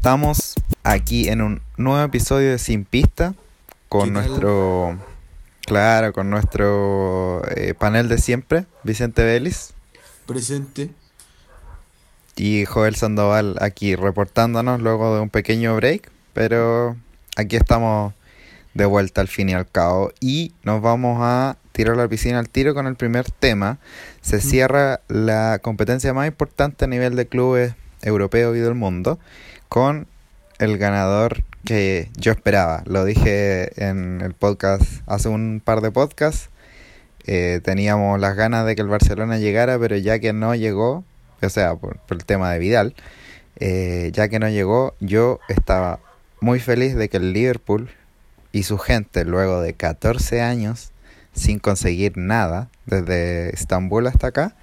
Estamos aquí en un nuevo episodio de Sin Pista con nuestro, claro, con nuestro eh, panel de siempre, Vicente Vélez. Presente. Y Joel Sandoval aquí reportándonos luego de un pequeño break, pero aquí estamos de vuelta al fin y al cabo y nos vamos a tirar la piscina al tiro con el primer tema. Se cierra la competencia más importante a nivel de clubes europeos y del mundo con el ganador que yo esperaba. Lo dije en el podcast hace un par de podcasts. Eh, teníamos las ganas de que el Barcelona llegara, pero ya que no llegó, o sea, por, el tema de Vidal, eh, ya que no llegó, yo estaba muy feliz de que el Liverpool y su gente, luego de 14 años sin conseguir nada, desde Estambul hasta acá,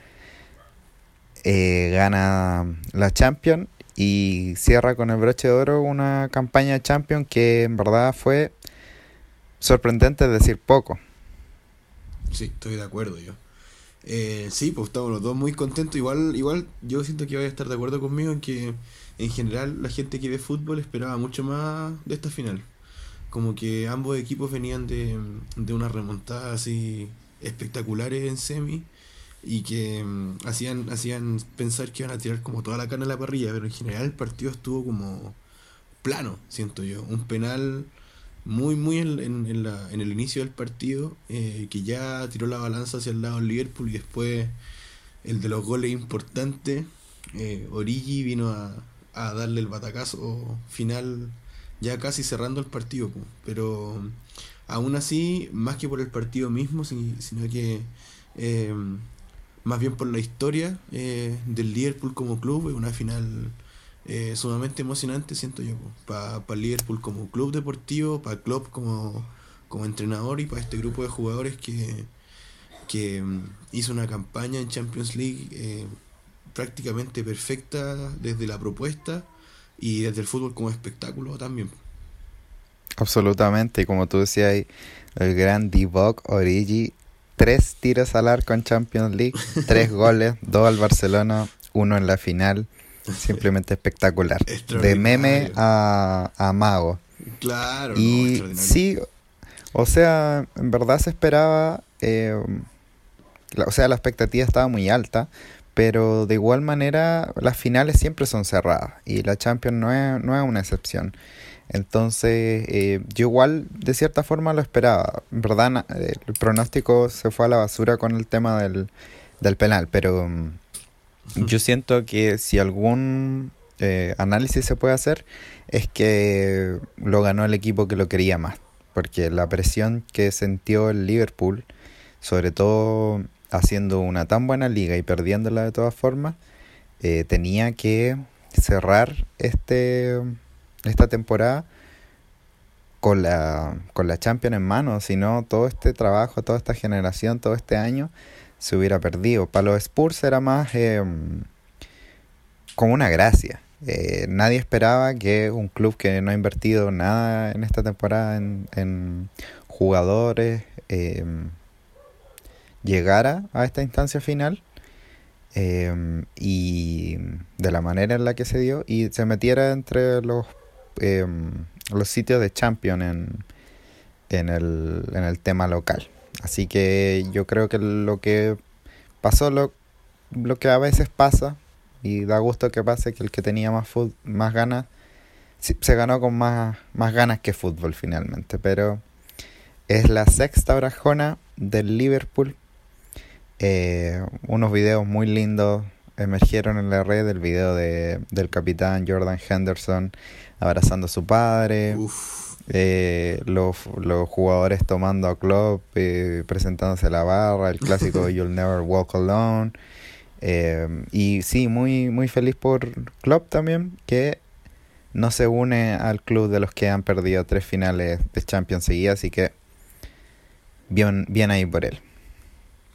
eh, gana la Champions y cierra con el broche de oro una campaña de Champions que en verdad fue sorprendente decir poco. Sí, estoy de acuerdo yo. Eh, sí, pues estamos los dos muy contentos. Igual, igual yo siento que vais a estar de acuerdo conmigo en que en general la gente que ve fútbol esperaba mucho más de esta final. Como que ambos equipos venían de, de unas remontadas así espectaculares en semi y que mm, hacían, hacían pensar que iban a tirar como toda la carne a la parrilla, pero en general el partido estuvo como plano, siento yo. Un penal muy, muy en, en, la, en el inicio del partido, eh, que ya tiró la balanza hacia el lado del Liverpool y después el de los goles importantes, eh, Origi vino a, a darle el batacazo final ya casi cerrando el partido, pero aún así, más que por el partido mismo, sino que eh, más bien por la historia eh, del Liverpool como club, es una final eh, sumamente emocionante, siento yo, para pa Liverpool como club deportivo, para Klopp como, como entrenador y para este grupo de jugadores que, que mm, hizo una campaña en Champions League eh, prácticamente perfecta desde la propuesta y desde el fútbol como espectáculo también. Absolutamente, como tú decías, el gran Divock Origi tres tiros al arco en Champions League, tres goles, dos al Barcelona, uno en la final. Simplemente espectacular. De meme a, a mago. Claro, y sí, o sea, en verdad se esperaba, eh, o sea, la expectativa estaba muy alta, pero de igual manera las finales siempre son cerradas y la Champions no es, no es una excepción. Entonces, eh, yo igual de cierta forma lo esperaba. En verdad, el pronóstico se fue a la basura con el tema del, del penal, pero mm, yo siento que si algún eh, análisis se puede hacer, es que lo ganó el equipo que lo quería más. Porque la presión que sintió el Liverpool, sobre todo haciendo una tan buena liga y perdiéndola de todas formas, eh, tenía que cerrar este esta temporada con la, con la Champions en mano, si no todo este trabajo, toda esta generación, todo este año se hubiera perdido. Para los Spurs era más eh, como una gracia. Eh, nadie esperaba que un club que no ha invertido nada en esta temporada en, jugadores eh, llegara a esta instancia final y de la manera en la que se dio y se metiera entre los Em, los sitios de Champion en, en, el, en el tema local. Así que yo creo que lo que pasó, lo, lo que a veces pasa, y da gusto que pase, que el que tenía más, más ganas, se ganó con más, más ganas que fútbol finalmente. Pero es la sexta brajona del Liverpool. Eh, unos videos muy lindos emergieron en la red, el video de, del capitán Jordan Henderson abrazando a su padre. Eh, los, los, jugadores tomando a Klopp, eh, presentándose a la barra, el clásico You'll Never Walk Alone. Eh, y sí, muy, muy feliz por Klopp también, que no se une al club de los que han perdido tres finales de Champions seguidas, así que bien, bien ahí por él.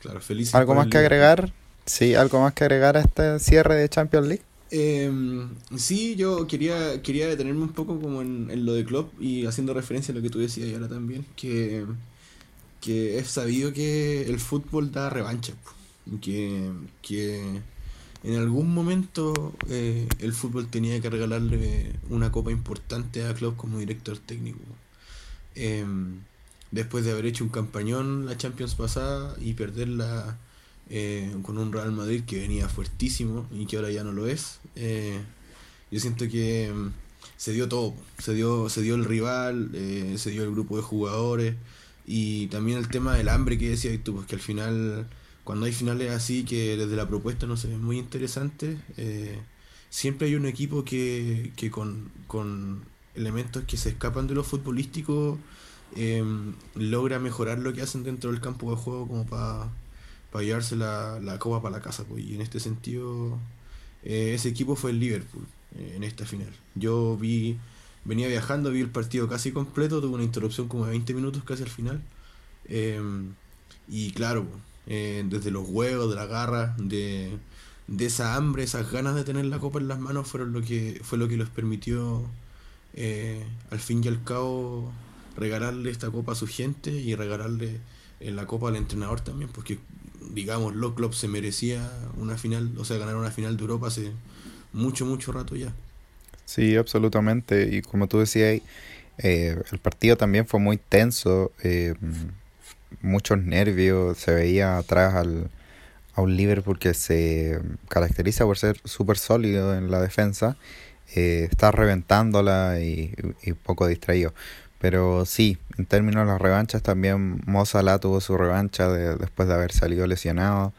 Claro, feliz ¿Algo más que agregar? Sí, ¿algo más que agregar a este cierre de Champions League? Eh, sí, yo quería, quería detenerme un poco como en, lo de Klopp y haciendo referencia a lo que tú decías ahora también, que, que es sabido que el fútbol da revancha, que, que en algún momento eh, el fútbol tenía que regalarle una copa importante a Klopp como director técnico. Em, después de haber hecho un campañón la Champions pasada y perderla eh, con un Real Madrid que venía fuertísimo y que ahora ya no lo es, eh, yo siento que em, se dio todo, se dio, se dio el rival, se dio el grupo de jugadores y también el tema del hambre que decías tú, porque al final cuando hay finales así que desde la propuesta no se ven muy interesantes, eh, siempre hay un equipo que, que con, con, elementos que se escapan de lo futbolístico em, logra mejorar lo que hacen dentro del campo de juego como para llevarse la, la copa para la casa. Pues. Y en este sentido, eh, ese equipo fue el Liverpool eh, en esta final. Yo vi, venía viajando, vi el partido casi completo, tuve una interrupción como de 20 minutos casi al final. Em, y claro, eh, desde los huevos, de la garra, de, esa hambre, esas ganas de tener la copa en las manos fueron lo que fue lo que les permitió al fin y al cabo regalarle esta copa a su gente y regalarle la copa al entrenador también, porque digamos, los clubs se merecía una final, o sea, ganar una final de Europa hace mucho, mucho rato ya. Sí, absolutamente. Y como tú decías, el partido también fue muy tenso muchos nervios, se veía atrás al, a un Liverpool que se caracteriza por ser súper sólido en la defensa, eh, está reventándola y, y, poco distraído. Pero sí, en términos de las revanchas, también Mozala tuvo su revancha de, después de haber salido lesionado.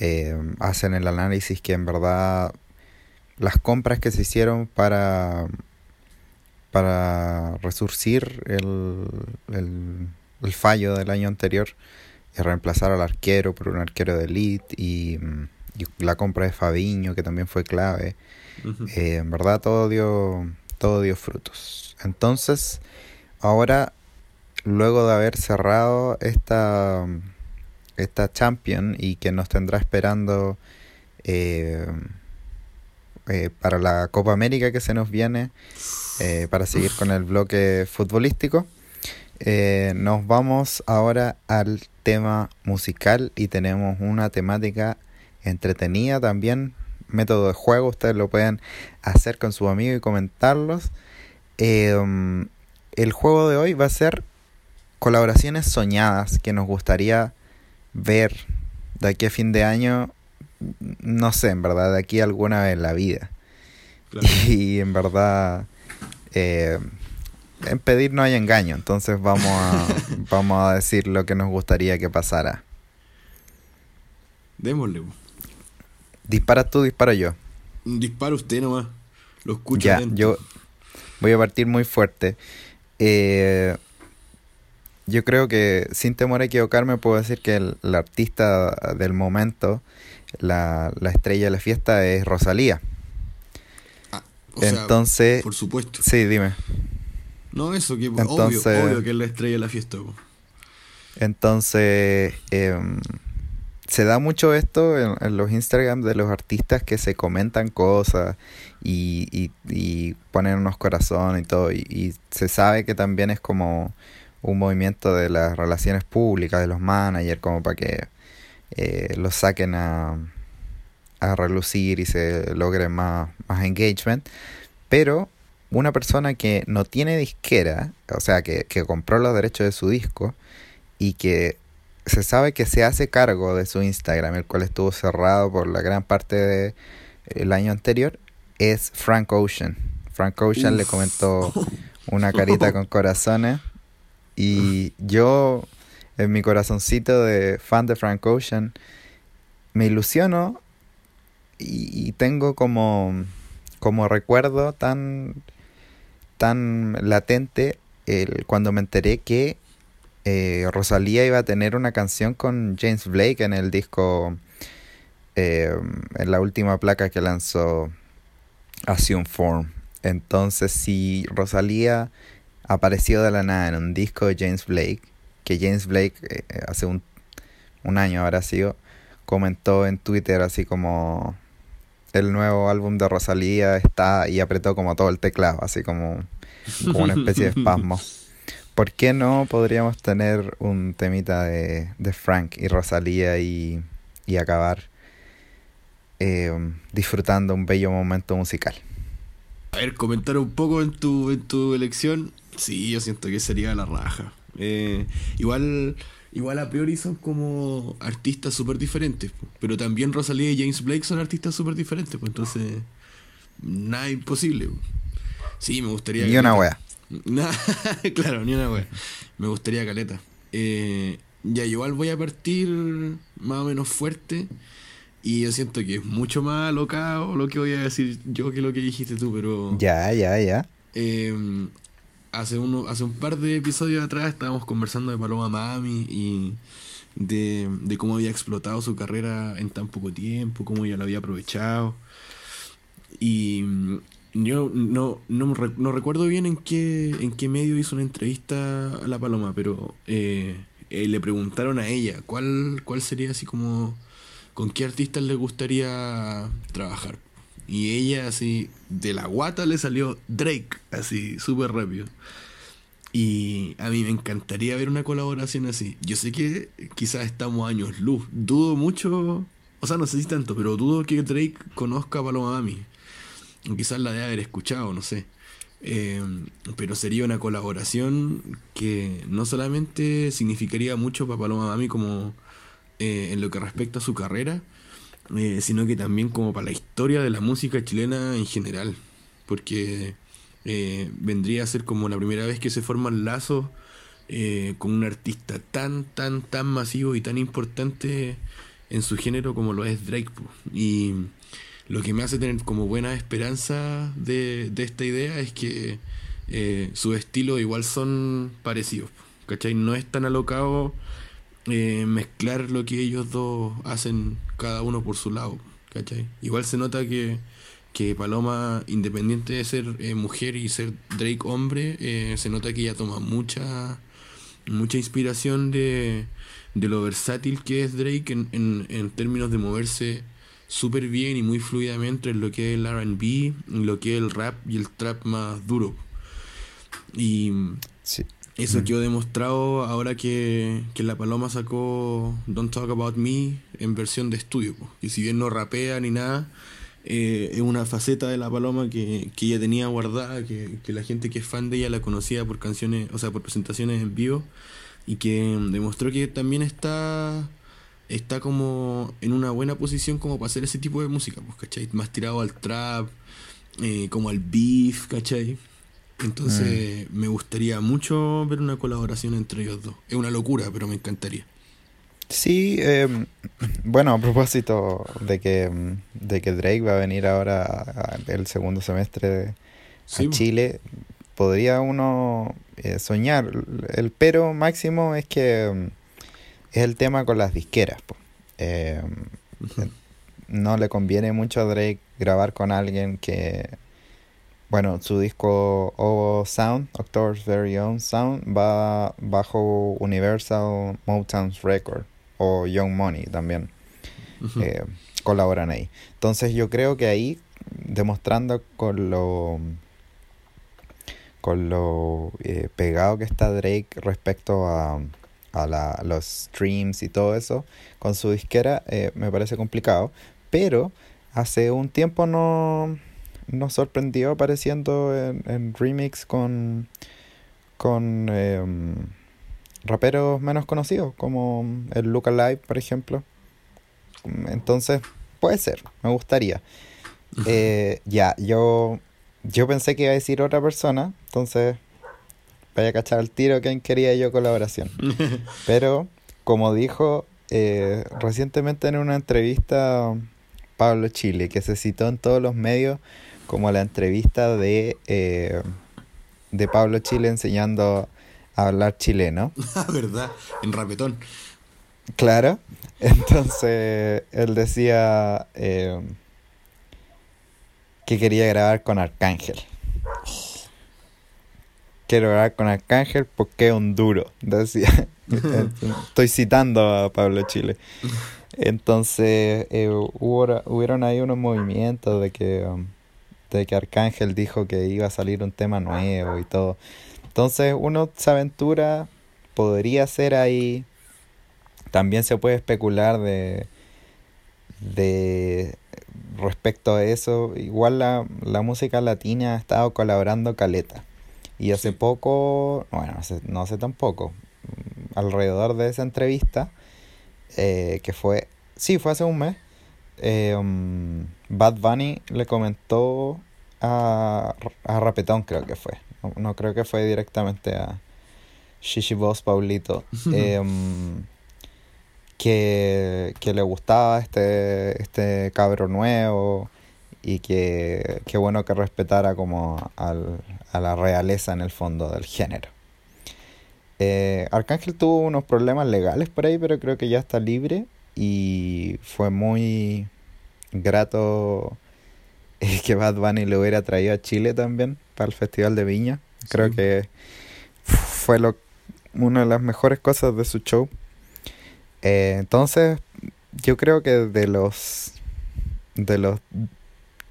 Eh, hacen el análisis que en verdad las compras que se hicieron para, para resurcir el, el el fallo del año anterior es reemplazar al arquero por un arquero de elite y, la compra de Fabiño que también fue clave. Eh, en verdad todo dio, todo dio frutos. Entonces, ahora, luego de haber cerrado esta, esta Champion y que nos tendrá esperando eh, eh, para la Copa América que se nos viene, para seguir con el bloque futbolístico. Eh, nos vamos ahora al tema musical y tenemos una temática entretenida también, método de juego, ustedes lo pueden hacer con su amigo y comentarlos. El juego de hoy va a ser colaboraciones soñadas que nos gustaría ver de aquí a fin de año, no sé, en verdad, de aquí alguna vez en la vida. Y en verdad... Eh, en pedir no hay engaño, entonces vamos a, vamos a decir lo que nos gustaría que pasara. Démosle. Dispara tú, disparo yo. Dispara usted nomás. Lo escucho. Ya, yo voy a partir muy fuerte. Eh, yo creo que sin temor a equivocarme puedo decir que el, artista del momento, la, estrella de la fiesta es Rosalía. Ah, Entonces, por supuesto. Sí, dime. No, eso, que entonces, obvio, que es la estrella de la fiesta. Entonces, em, se da mucho esto en, los Instagram de los artistas que se comentan cosas y, y, y ponen unos corazones y todo. Y, se sabe que también es como un movimiento de las relaciones públicas, de los managers, como para que eh, los saquen a, a relucir y se logre más, más engagement. Pero una persona que no tiene disquera, o sea, que, compró los derechos de su disco y que se sabe que se hace cargo de su Instagram, el cual estuvo cerrado por la gran parte del el año anterior, es Frank Ocean. Frank Ocean le comentó una carita con corazones y yo en mi corazoncito de fan de Frank Ocean me ilusiono y, y tengo como como recuerdo tan tan latente el, cuando me enteré que eh, Rosalía iba a tener una canción con James Blake en el disco, eh, en la última placa que lanzó Assume Form. Entonces, si Rosalía apareció de la nada en un disco de James Blake, que James Blake eh, hace un, un año habrá sido, comentó en Twitter así como el nuevo álbum de Rosalía está y apretó como todo el teclado, así como, como una especie de espasmo. ¿Por qué no podríamos tener un temita de, de Frank y Rosalía y, y acabar eh, disfrutando un bello momento musical. A ver, comentar un poco en tu, en tu elección. Sí, yo siento que sería la raja. Eh, igual, igual a priori son como artistas súper diferentes. Pero también Rosalía y James Blake son artistas súper diferentes. Pues entonces, nada imposible. Sí, me gustaría. Ni una wea. claro, ni una wea. Me gustaría caleta. Eh, ya, igual voy a partir más o menos fuerte. Y yo siento que es mucho más alocado lo que voy a decir yo que lo que dijiste tú, pero. Ya, ya, ya. Eh, hace, uno, hace un par de episodios atrás estábamos conversando de Paloma Mami y de, de cómo había explotado su carrera en tan poco tiempo, cómo ella lo había aprovechado. Y yo no, no, no recuerdo bien en qué, en qué medio hizo una entrevista a la Paloma, pero eh, eh, le preguntaron a ella cuál, cuál sería así como con qué artistas le gustaría trabajar. Y ella así, de la guata le salió Drake, así, súper rápido. Y a mí me encantaría ver una colaboración así. Yo sé que quizás estamos años luz. Dudo mucho, o sea, no sé si tanto, pero dudo que Drake conozca a Paloma Mami. Quizás la de haber escuchado, no sé. Eh, pero sería una colaboración que no solamente significaría mucho para Paloma Mami como eh, en lo que respecta a su carrera, eh, sino que también como para la historia de la música chilena en general, porque vendría a ser como la primera vez que se forman lazos con un artista tan, tan, tan masivo y tan importante en su género como lo es Drake. Y lo que me hace tener como buena esperanza de, de esta idea es que sus estilos igual son parecidos, ¿cachai? No es tan alocado eh, mezclar lo que ellos dos hacen cada uno por su lado, ¿cachai? Igual se nota que, que Paloma, independiente de ser eh, mujer y ser Drake hombre, eh, se nota que ella toma mucha, mucha inspiración de, de lo versátil que es Drake en, en, en términos de moverse súper bien y muy fluidamente en lo que es el RB, en lo que es el rap y el trap más duro. Y Sí. eso Mm. quedó demostrado ahora que, que La Paloma sacó Don't Talk About Me en versión de estudio. Y si bien no rapea ni nada, eh, es una faceta de La Paloma que, que ella tenía guardada, que, que la gente que es fan de ella la conocía por canciones, o sea, por presentaciones en vivo, y que demostró que también está está como en una buena posición como para hacer ese tipo de música, pues, ¿cachai? Más tirado al trap, eh, como al beef, ¿cachai? Entonces me gustaría mucho ver una colaboración entre ellos dos. Es una locura, pero me encantaría. Sí, eh, bueno, a propósito de que, mm, de que Drake va a venir ahora a- a- el segundo semestre a Sí, po. Chile, podría uno eh, soñar. El pero máximo es que mm, es el tema con las disqueras. Eh, no le conviene mucho a Drake grabar con alguien que, bueno, su disco O Sound, October's Very Own Sound, va bajo Universal Motown Record o Young Money también eh, colaboran ahí. Entonces yo creo que ahí, demostrando con lo con lo eh, pegado que está Drake respecto a, a la- los streams y todo eso, con su disquera, eh, me parece complicado. Pero hace un tiempo no nos sorprendió apareciendo en, en remix con, con em, raperos menos conocidos, como el Luca Live, por ejemplo. Entonces, puede ser, me gustaría. Eh, ya, yo, yo pensé que iba a decir otra persona, entonces vaya a cachar el tiro quién quería yo colaboración. Pero, como dijo eh, recientemente en una entrevista Pablo Chile, que se citó en todos los medios como la entrevista de, eh, de Pablo Chile enseñando a hablar chileno. Ah, ¿Verdad? En rapetón. Claro. Entonces él decía eh, que quería grabar con Arcángel. Quiero grabar con Arcángel porque es un duro, decía. Estoy citando a Pablo Chile. Entonces eh, hubo, hubieron ahí unos movimientos de que, um, de que Arcángel dijo que iba a salir un tema nuevo y todo. Entonces uno se aventura, podría ser ahí también se puede especular de, de respecto a eso, igual la, la música latina ha estado colaborando caleta. Y hace poco, bueno, no sé tampoco, mm, alrededor de esa entrevista, eh, que fue, sí, fue hace un mes, eh, um, Bad Bunny le comentó a, a Rapetón, creo que fue. No, no creo que fue directamente a Shishi Boss Paulito. eh, um, que, que le gustaba este, este cabro nuevo y que, que bueno que respetara como al, a la realeza en el fondo del género. Eh, Arcángel tuvo unos problemas legales por ahí, pero creo que ya está libre y fue muy grato eh, que Bad Bunny lo hubiera traído a Chile también para el Festival de Viña. Creo Sí. que fue lo, una de las mejores cosas de su show. Eh, entonces, yo creo que de los de los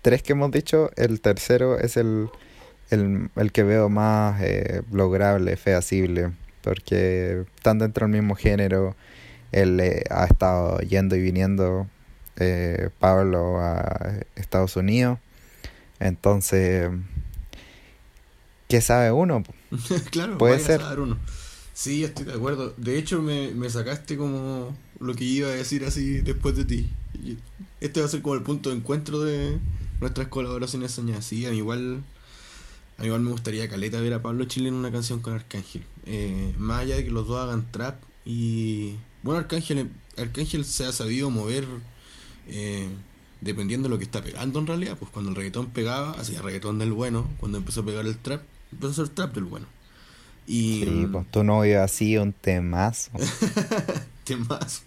tres que hemos dicho, el tercero es el, el, el que veo más eh, lograble, feasible, porque están dentro del mismo género. Él eh, ha estado yendo y viniendo, eh, Pablo, a Estados Unidos. Entonces, ¿qué sabe uno? claro, Puede ser. saber uno. Sí, estoy de acuerdo. De hecho, me, me sacaste como lo que iba a decir así después de ti. Este va a ser como el punto de encuentro de nuestras colaboraciones soñadas. Sí, a mí igual, a mí igual me gustaría caleta ver a Pablo Chile en una canción con Arcángel. Eh, más allá de que los dos hagan trap y... Bueno, Arcángel, Arcángel se ha sabido mover eh, dependiendo de lo que está pegando en realidad. Pues cuando el reggaetón pegaba, hacía reggaetón del bueno. Cuando empezó a pegar el trap, empezó a hacer trap del bueno. Y... Sí, pues tu novio así, un temazo. temas.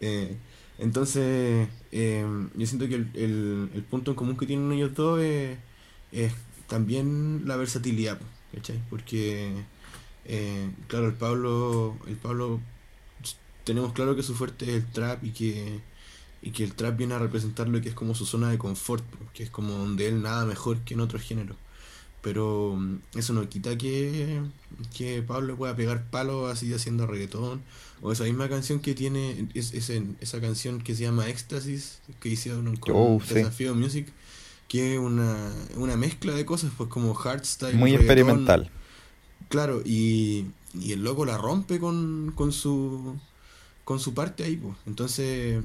Eh, entonces, eh, yo siento que el, el- punto en común que tienen ellos dos es, también la versatilidad, ¿cachai? Porque, eh, claro, el Pablo, el Pablo, tenemos claro que su fuerte es el trap y que, y que el trap viene a representar lo que es como su zona de confort, que es como donde él nada mejor que en otro género. Pero mm, eso no quita que, que Pablo pueda pegar palos así haciendo reggaetón. O esa misma canción que tiene, es, esa canción que se llama Éxtasis, que hicieron con Oh, sí. Desafío Music, que es una, una mezcla de cosas, pues como hardstyle, Muy reggaetón. experimental. Claro, y, y el loco la rompe con, con su con su parte ahí, pues. Entonces,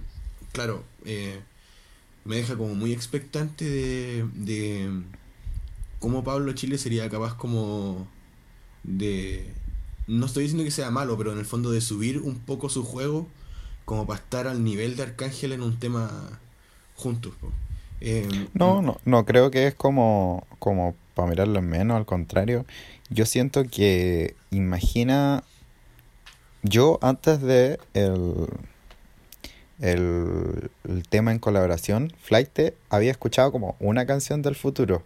claro, eh, me deja como muy expectante de, de cómo Pablo Chile sería capaz como de... No estoy diciendo que sea malo, pero en el fondo de subir un poco su juego como para estar al nivel de Arcángel en un tema juntos. Eh, No, no, no creo que es como, como para mirarlo en menos, al contrario. Yo siento que, imagina, yo antes de el, el, el tema en colaboración, Flight, había escuchado como una canción del futuro,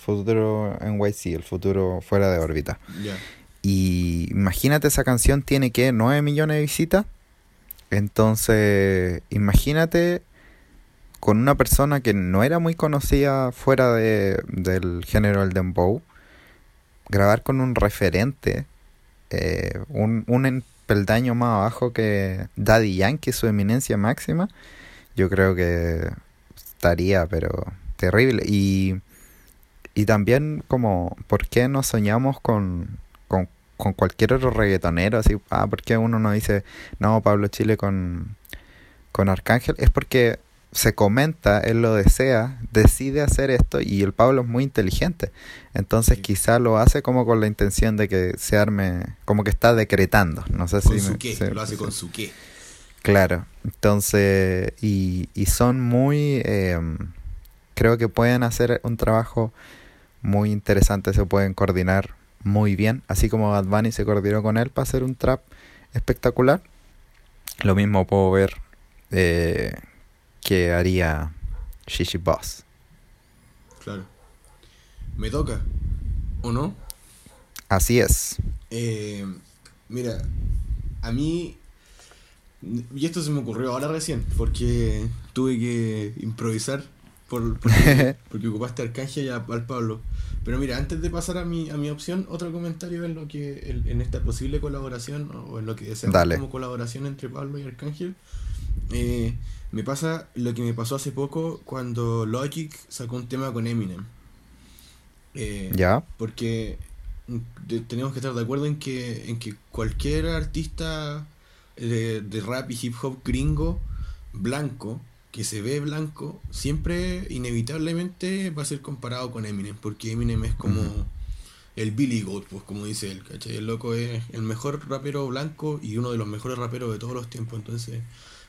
futuro en YC, el futuro fuera de órbita. Y imagínate esa canción tiene que 9 millones de visitas. Entonces, imagínate con una persona que no era muy conocida fuera de, del género del dembow, grabar con un referente, eh, un, un peldaño más abajo que Daddy Yankee, su eminencia máxima, yo creo que estaría, pero terrible. Y, y también como, ¿por qué no soñamos con, con, con cualquier otro reggaetonero? Así, ah, ¿por qué uno no dice, no, Pablo Chile con, con Arcángel? Es porque se comenta, él lo desea, decide hacer esto y el Pablo es muy inteligente. Entonces Sí. quizá lo hace como con la intención de que se arme, como que está decretando. No sé Con si su me- qué, se- lo hace con su qué. Claro, entonces, y, y son muy, em, creo que pueden hacer un trabajo muy interesante, se pueden coordinar muy bien, así como Bad Bunny se coordinó con él para hacer un trap espectacular. Lo mismo puedo ver eh, que haría Shishi Boss. Claro. Me toca, ¿o no? Así es. Eh, mira, a mí, y esto se me ocurrió ahora recién, porque tuve que improvisar por, porque, porque ocupaste a Arcángel y a- al Pablo. Pero mira, antes de pasar a mi, a mi opción, otro comentario en lo que en, en esta posible colaboración o en lo que deseamos Dale. como colaboración entre Pablo y Arcángel. eh, me pasa lo que me pasó hace poco cuando Logic sacó un tema con Eminem. Eh, ¿Ya? Porque tenemos que estar de acuerdo en que, en que cualquier artista de, de rap y hip hop gringo blanco que se ve blanco, siempre inevitablemente va a ser comparado con Eminem, porque Eminem es como el Billy Goat, pues como dice él, ¿cachai? El loco es el mejor rapero blanco y uno de los mejores raperos de todos los tiempos, entonces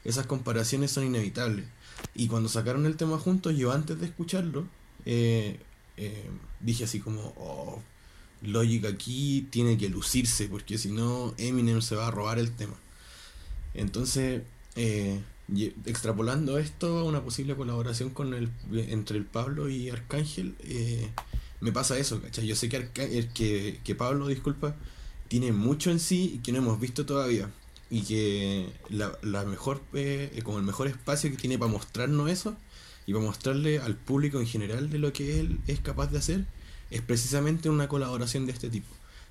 esas comparaciones son inevitables. Y cuando sacaron el tema juntos, yo antes de escucharlo, eh, eh, dije así como, oh, Logic aquí tiene que lucirse, porque si no, Eminem se va a robar el tema. Entonces, eh, extrapolando esto a una posible colaboración con el, entre el Pablo y Arcángel, eh, me pasa eso. Yo sé que, eh, que, que, Pablo, disculpa, tiene mucho en sí y que no hemos visto todavía. Y que la, la mejor, eh, el mejor espacio que tiene para mostrarnos eso y para mostrarle al público en general de lo que él es capaz de hacer, es precisamente una colaboración de este tipo.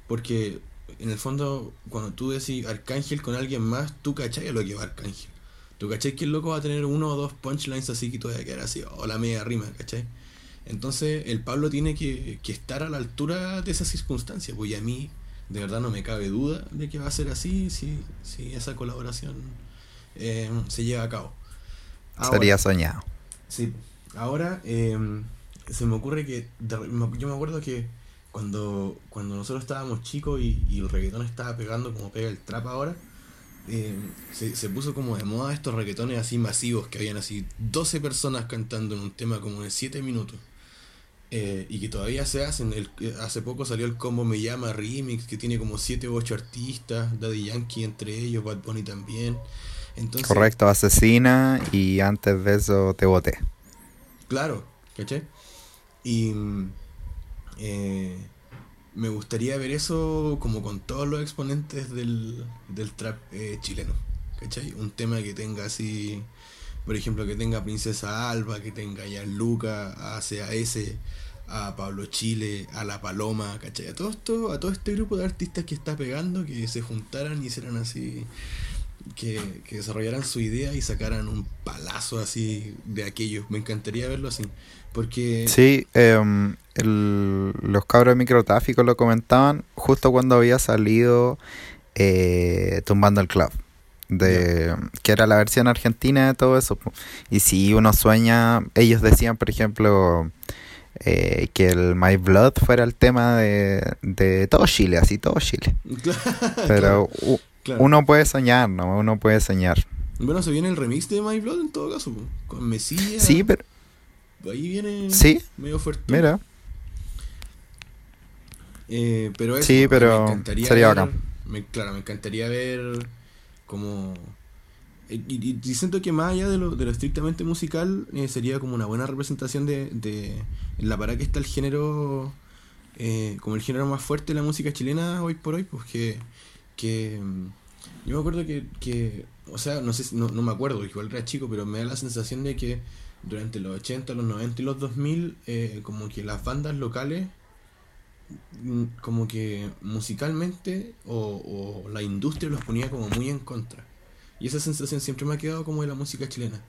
Porque en el fondo, cuando tú decís Arcángel con alguien más, tú cachai a lo que va Arcángel. ¿Tú cachai que el loco va a tener uno o dos punchlines así que todavía quedar así, o la media rima, ¿cachai? Entonces el Pablo tiene que, estar a la altura de esas circunstancias, pues a mí de verdad no me cabe duda de que va a ser así si, si esa colaboración eh, se lleva a cabo. Sería soñado. Sí, ahora eh, se me ocurre que yo me acuerdo que cuando, cuando nosotros estábamos chicos y, y el reggaetón estaba pegando como pega el trap ahora, eh, se, puso como de moda estos reggaetones así masivos que habían así 12 personas cantando en un tema como de 7 minutos. Eh, y que todavía se hacen. El, hace poco salió el Combo Me Llama Remix, que tiene como 7 u 8 artistas, Daddy Yankee entre ellos, Bad Bunny también. Entonces, Correcto, asesina y antes de eso te voté. Claro, ¿caché? Y eh, me gustaría ver eso como con todos los exponentes del, del trap eh, chileno. ¿Cachai? Un tema que tenga así, por ejemplo, que tenga Princesa Alba, que tenga ya Luca, a CAS, a Pablo Chile, a La Paloma, ¿cachai? A todo esto, a todo este grupo de artistas que está pegando, que se juntaran y hicieran así, que, que desarrollaran su idea y sacaran un palazo así de aquello. Me encantaría verlo así. Porque... Sí, em, los cabros de microtráfico lo comentaban justo cuando había salido eh, Tumbando el Club. De, que era la versión argentina de todo eso. Y si uno sueña, ellos decían, por ejemplo, eh, que el My Blood fuera el tema de, de todo Chile, así todo Chile. Pero uno puede soñar, ¿no? Uno puede soñar. Bueno, se viene el remix de My Blood en todo caso, con Mesías. Sí, pero, Ahí viene ¿Sí? medio fuerte. Mira. Eh, pero eso, sí, pero sería ver, Me, claro, me encantaría ver como... Y, siento que más allá de lo, de lo estrictamente musical, eh, sería como una buena representación de, de en la para que está el género, eh, como el género más fuerte de la música chilena hoy por hoy, pues que, que mm, yo me acuerdo que, que o sea, no sé, no, no me acuerdo, igual era chico, pero me da la sensación de que durante los 80, los 90 y los 2000, eh, como que las bandas locales, mm, como que musicalmente o, la industria los ponía como muy en contra. Y esa sensación siempre me ha quedado como de la música chilena.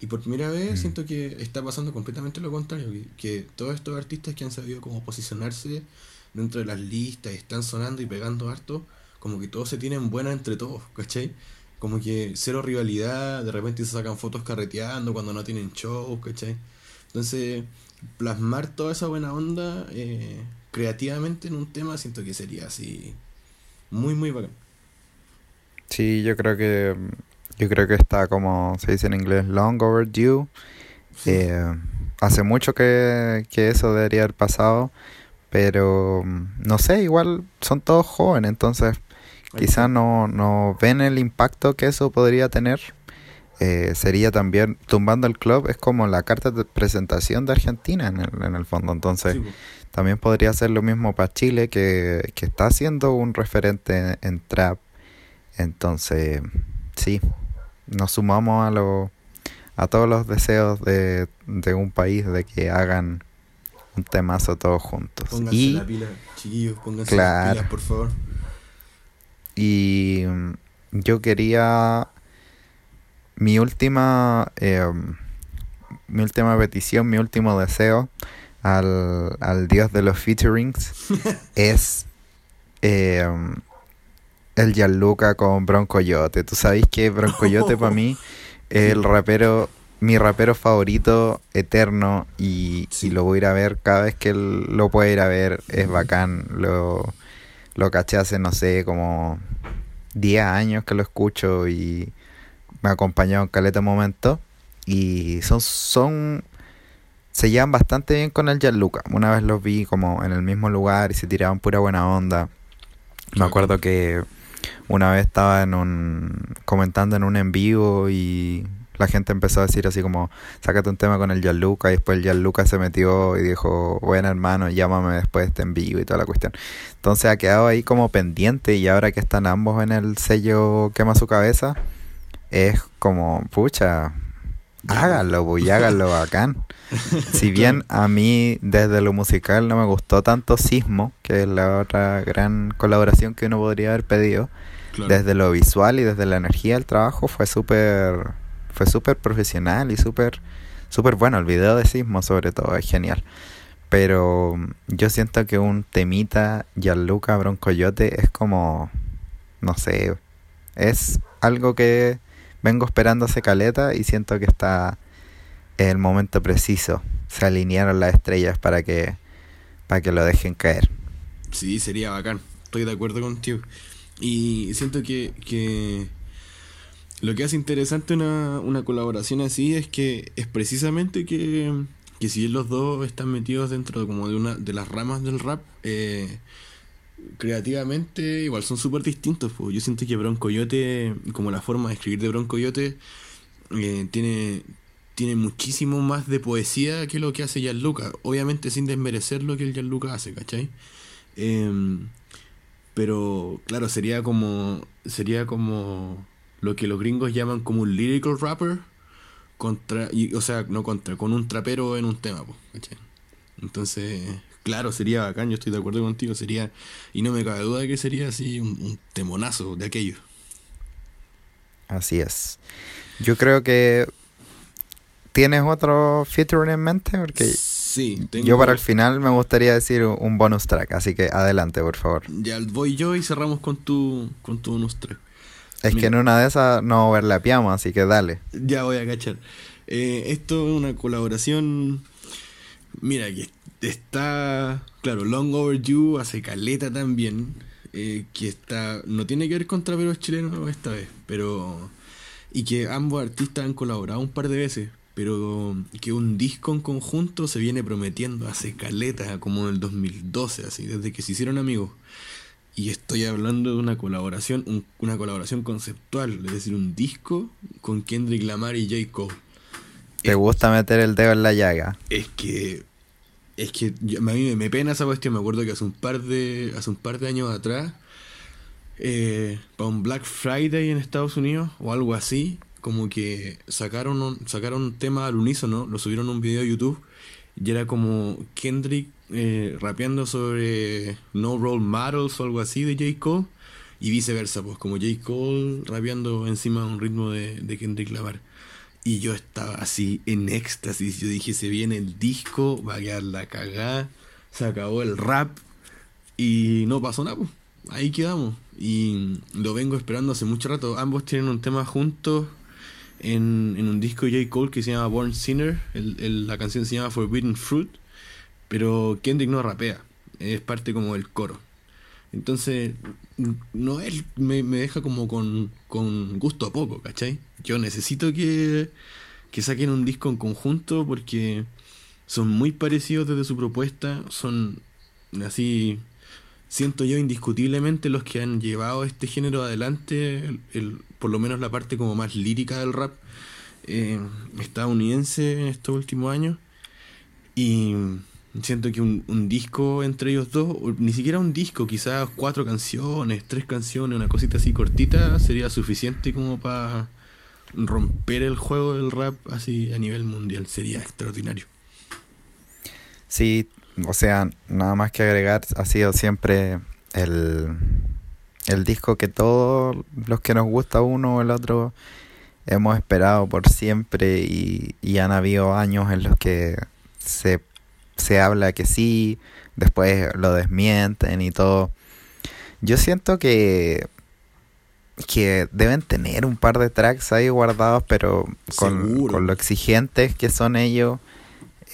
Y por primera vez mm. siento que está pasando completamente lo contrario, que, todos estos artistas que han sabido como posicionarse dentro de las listas y están sonando y pegando harto, como que todos se tienen buena entre todos, ¿cachai? Como que cero rivalidad, de repente se sacan fotos carreteando cuando no tienen show, ¿cachai? Entonces, plasmar toda esa buena onda eh, creativamente en un tema siento que sería así muy, muy bacán. Sí, yo creo que yo creo que está como se dice en inglés long overdue. Eh, hace mucho que, que eso debería haber pasado, pero no sé, igual son todos jóvenes, entonces quizás no, no ven el impacto que eso podría tener. Eh, sería también, tumbando el club, es como la carta de presentación de Argentina en el, en el fondo. Entonces, también podría ser lo mismo para Chile, que, que está siendo un referente en, trap. Entonces, sí, nos sumamos a, lo, a todos los deseos de, de un país de que hagan un temazo todos juntos. Pónganse y, la pila, chiquillos, pónganse las pilas, por favor. Y yo quería mi última, em, mi última petición, mi último deseo al, al dios de los featurings es em, el Gianluca con Broncoyote. Tú sabes que Broncoyote para mí es el rapero, mi rapero favorito eterno y, y, lo voy a ir a ver cada vez que lo pueda ir a ver. Es bacán. Lo, lo caché hace, no sé, como 10 años que lo escucho y me ha acompañado en caleta momento. Y son, son, se llevan bastante bien con el Gianluca. Una vez los vi como en el mismo lugar y se tiraban pura buena onda. Me acuerdo que una vez estaba en un comentando en un en vivo y la gente empezó a decir así como, sácate un tema con el Gianluca, y después el Gianluca se metió y dijo, bueno hermano, llámame después de este en vivo y toda la cuestión. Entonces ha quedado ahí como pendiente y ahora que están ambos en el sello Quema su cabeza, es como, pucha, háganlo, pues, y háganlo bacán. Si bien a mí desde lo musical no me gustó tanto Sismo, que es la otra gran colaboración que uno podría haber pedido, desde lo visual y desde la energía del trabajo fue súper fue súper profesional y súper súper bueno. El video de Sismo sobre todo es genial. Pero yo siento que un temita Gianluca Broncoyote es como, no sé, es algo que vengo esperando hace caleta y siento que está el momento preciso. Se alinearon las estrellas para que, para que lo dejen caer. Sí, sería bacán. Estoy de acuerdo contigo. Y siento que, que lo que hace interesante una, una colaboración así es que es precisamente que, que si los dos están metidos dentro de, como de una de las ramas del rap, eh, creativamente igual son súper distintos. Yo siento que Bronco Coyote, como la forma de escribir de Bronco Coyote, eh, tiene, tiene muchísimo más de poesía que lo que hace Gianluca. Obviamente sin desmerecer lo que el Gianluca hace, ¿cachai? Em, pero claro, sería como. Sería como lo que los gringos llaman como un lyrical rapper contra y, o sea no contra con un trapero en un tema entonces claro sería bacán yo estoy de acuerdo contigo sería y no me cabe duda de que sería así un, temonazo de aquello. Así es. Yo creo que tienes otro feature en mente porque sí yo para el final me gustaría decir un bonus track así que adelante por favor. Ya voy yo y cerramos con tu con tu bonus track es que en una de esas no overlapeamos, así que dale. Ya voy a cachar. Eh, esto es una colaboración. Mira, que está. Claro, Long Overdue hace caleta también. Eh, que está. No tiene que ver con traperos chilenos esta vez, pero. Y que ambos artistas han colaborado un par de veces. Pero que un disco en conjunto se viene prometiendo hace caleta, como en el 2012, así, desde que se hicieron amigos. Y estoy hablando de una colaboración, una colaboración conceptual, es decir, un disco con Kendrick Lamar y J. Cole. ¿Te gusta meter el dedo en la llaga? Es que es que a mí me pena esa cuestión, me acuerdo que hace un par de hace un par de años atrás eh, para un Black Friday en Estados Unidos o algo así, como que sacaron un, sacaron un tema al unísono, lo subieron a un video a YouTube y era como Kendrick eh, rapeando sobre No Role Models o algo así de J. Cole y viceversa, pues como J. Cole rapeando encima de un ritmo de, de Kendrick. Y yo estaba así en éxtasis, yo dije, se viene el disco, va a quedar la cagada, se acabó el rap y no pasó nada, pues. ahí quedamos. Y lo vengo esperando hace mucho rato. Ambos tienen un tema juntos en, un disco de J. Cole que se llama Born Sinner. El, la canción se llama Forbidden Fruit. Pero Kendrick no rapea, es parte como del coro. Entonces, no él me, deja como con, con, gusto a poco, ¿cachai? Yo necesito que, que saquen un disco en conjunto porque son muy parecidos desde su propuesta, son así, siento yo indiscutiblemente los que han llevado este género adelante, el, por lo menos la parte como más lírica del rap eh, estadounidense en estos últimos años. Y Siento que un, un, disco entre ellos dos, ni siquiera un disco, quizás cuatro canciones, tres canciones, una cosita así cortita, sería suficiente como para romper el juego del rap así a nivel mundial. Sería extraordinario. Sí, o sea, nada más que agregar, ha sido siempre el, el disco que todos los que nos gusta uno o el otro hemos esperado por siempre y, y han habido años en los que se, se habla que sí, después lo desmienten y todo. Yo siento que que deben tener un par de tracks ahí guardados, pero con, con lo exigentes que son ellos,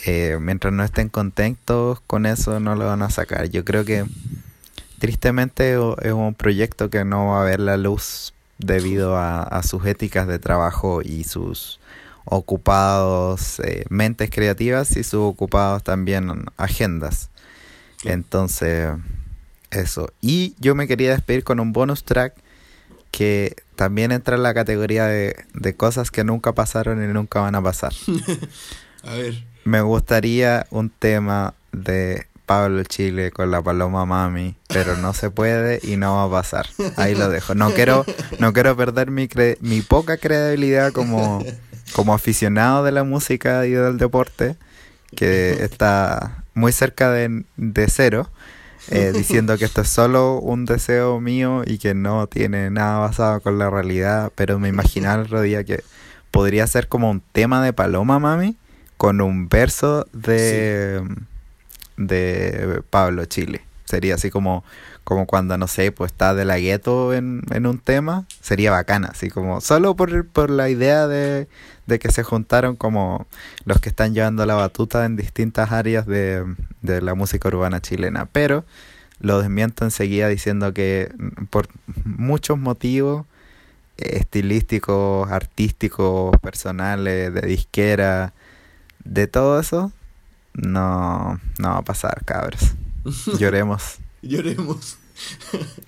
eh, mientras no estén contentos con eso, no lo van a sacar. Yo creo que tristemente es un proyecto que no va a ver la luz debido a, sus éticas de trabajo y sus ocupados eh, mentes creativas y sus ocupados también agendas. Entonces, eso. Y yo me quería despedir con un bonus track que también entra en la categoría de, de cosas que nunca pasaron y nunca van a pasar. a ver. Me gustaría un tema de Pablo Chile con la Paloma Mami, pero no se puede y no va a pasar. Ahí lo dejo. No quiero, no quiero perder mi, mi poca credibilidad como, como aficionado de la música y del deporte, que está muy cerca de, de cero, eh, diciendo que esto es solo un deseo mío y que no tiene nada basado con la realidad, pero me imaginaba el otro día que podría ser como un tema de Paloma Mami con un verso de de Pablo Chile. Sería así como, como cuando, no sé, pues está de la gueto en, en un tema, sería bacana, así como solo por, por la idea de, de que se juntaron como los que están llevando la batuta en distintas áreas de, de la música urbana chilena. Pero lo desmiento enseguida diciendo que por muchos motivos estilísticos, artísticos, personales, de disquera, de todo eso, no, no va a pasar, cabros. Lloremos. Lloremos.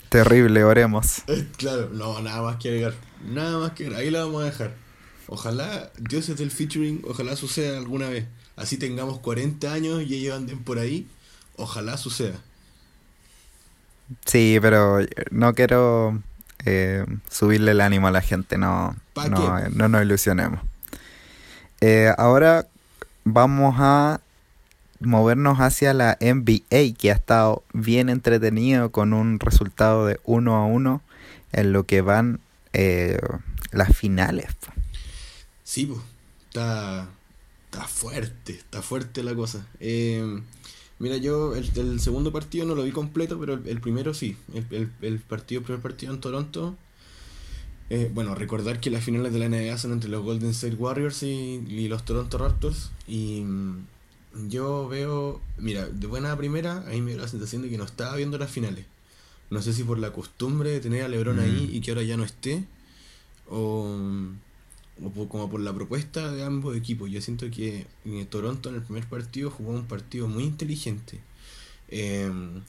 Terrible, oremos. Eh, claro, no, nada más que agregar. Nada más que agregar. Ahí la vamos a dejar. Ojalá, Dioses del featuring, ojalá suceda alguna vez. Así tengamos 40 años y ellos anden por ahí. Ojalá suceda. Sí, pero no quiero eh, subirle el ánimo a la gente, no, no, no, nos ilusionemos. Eh, ahora vamos a movernos hacia la NBA, que ha estado bien entretenido con un resultado de 1 a 1 en lo que van eh, las finales. Sí, pues, está, está fuerte, está fuerte la cosa. Eh, mira, yo el, segundo partido no lo vi completo, pero el, primero sí. El, el, partido, primer partido en Toronto. Eh, bueno, recordar que las finales de la NBA son entre los Golden State Warriors y, y los Toronto Raptors. Y yo veo, mira, de buena primera, a mí me dio la sensación de que no estaba viendo las finales. No sé si por la costumbre de tener a Lebron ahí mm. y que ahora ya no esté, o como por la propuesta de ambos equipos. Yo siento que Toronto en el primer partido jugó un partido muy inteligente. Em,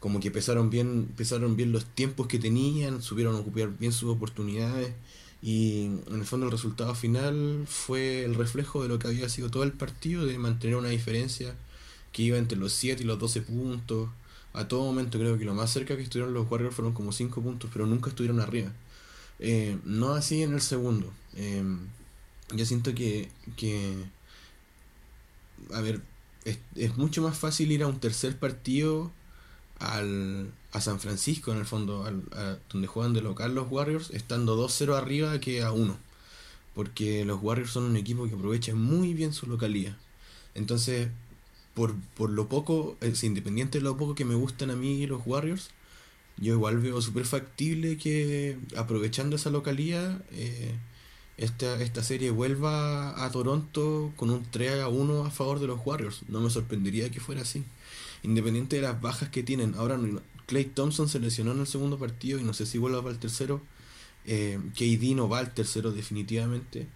como que empezaron bien, empezaron bien los tiempos que tenían, supieron ocupar bien sus oportunidades. Y en el fondo el resultado final fue el reflejo de lo que había sido todo el partido, de mantener una diferencia que iba entre los 7 y los 12 puntos. A todo momento creo que lo más cerca que estuvieron los Warriors fueron como 5 puntos, pero nunca estuvieron arriba. Eh, no así en el segundo. Eh, yo siento que, que a ver, es, es mucho más fácil ir a un tercer partido al, a San Francisco, en el fondo, al, donde juegan de local los Warriors, estando 2-0 arriba que a 1. Porque los Warriors son un equipo que aprovecha muy bien su localidad. Entonces, por, por lo poco, es independiente de lo poco que me gustan a mí los Warriors, yo igual veo súper factible que aprovechando esa localidad, eh, esta, esta serie vuelva a Toronto con un 3 a 1 a favor de los Warriors. No me sorprendería que fuera así independiente de las bajas que tienen. Ahora Clay Thompson se lesionó en el segundo partido y no sé si vuelva para el tercero. Eh, KD no va al tercero definitivamente.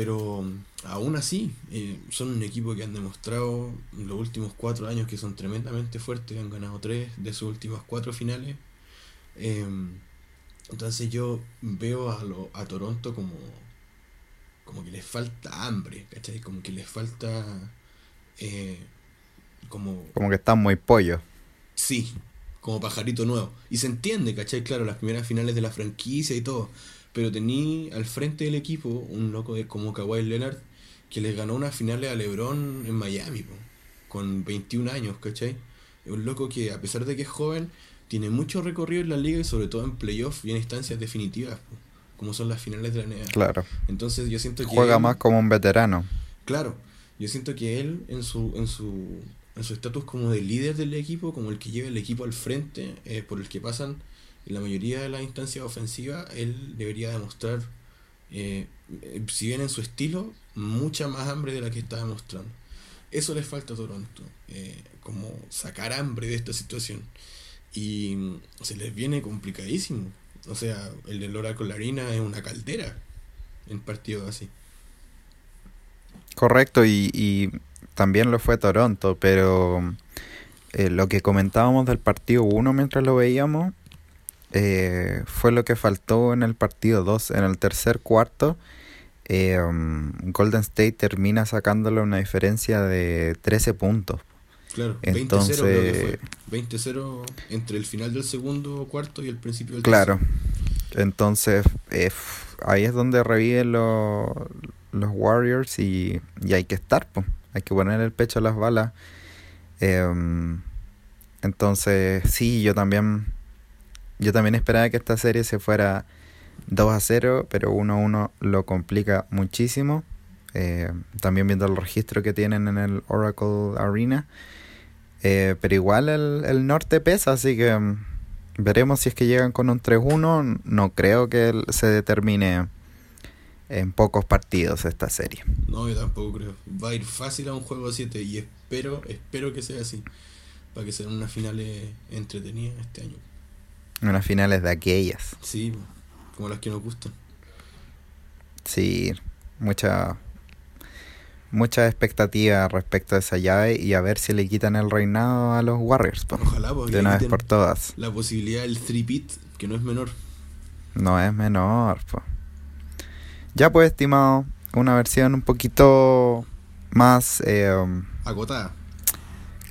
Pero aún así, eh, son un equipo que han demostrado en los últimos cuatro años que son tremendamente fuertes, han ganado tres de sus últimas cuatro finales. Eh, entonces yo veo a, lo, a Toronto como, como que les falta hambre, ¿cachai? Como que les falta eh, como... Como que están muy pollo. Sí, como pajarito nuevo. Y se entiende, ¿cachai? Claro, las primeras finales de la franquicia y todo. Pero tení al frente del equipo un loco de, como Kawhi Leonard que les ganó unas finales a LeBron en Miami, con 21 años, ¿cachai? Es un loco que, a pesar de que es joven, tiene mucho recorrido en la liga y sobre todo en playoffs y en instancias definitivas. como son las finales de la NBA. Claro. Entonces yo siento que Juega él- más como un veterano. Claro, yo siento que él en su en su en su estatus como de líder del equipo, como el que lleva el equipo al frente, eh, por el que pasan en la mayoría de las instancias ofensivas, él debería demostrar, eh, si bien en su estilo, mucha más hambre de la que está demostrando. Eso les falta a Toronto, eh, como sacar hambre de esta situación. Y mm, se les viene complicadísimo. O sea, el del Oracle Arena es una caldera en partidos así. Correcto, y, y también lo fue Toronto, pero eh, lo que comentábamos del partido 1 mientras lo veíamos eh, fue lo que faltó en el partido 2. En el tercer cuarto, eh, um, Golden State termina sacándole una diferencia de 13 puntos. Claro, 20-0 Entonces- creo que fue. 20-0 entre el final del segundo cuarto y el principio del Claro. Entonces, eh, ahí es donde reviven lo- los Warriors y, y hay que estar, po. hay que poner el pecho a las balas. Em, entonces, sí, yo también, yo también esperaba que esta serie se fuera 2 a 0, pero 1 a 1 lo complica muchísimo. Eh, también viendo el registro que tienen en el Oracle Arena. Eh, pero igual el, el norte pesa, así que mm, veremos si es que llegan con un 3-1. No creo que se determine en pocos partidos esta serie. No, yo tampoco creo. Va a ir fácil a un juego 7 y espero, espero que sea así. Para que sean unas finales entretenidas este año. Unas finales de aquellas. Sí, como las que nos gustan. Sí, mucha mucha expectativa respecto a esa llave y a ver si le quitan el reinado a los Warriors. po, Ojalá, porque de una vez por todas. la posibilidad del 3-pit, que no es menor. No es menor. po. Ya pues, estimado, una versión un poquito más eh, Acotada.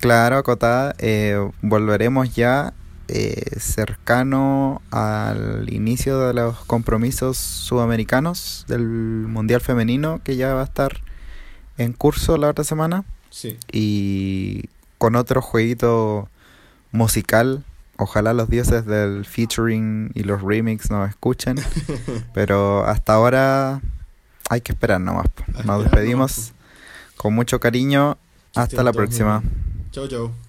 claro, acotada. eh, volveremos ya eh, cercano al inicio de los compromisos sudamericanos del Mundial Femenino que ya va a estar en curso la otra semana. Sí. y con otro jueguito musical. Ojalá los dioses del featuring y los remix nos escuchen. Pero hasta ahora hay que esperar nomás. Nos despedimos con mucho cariño. Hasta la próxima. bien. Chao, chao.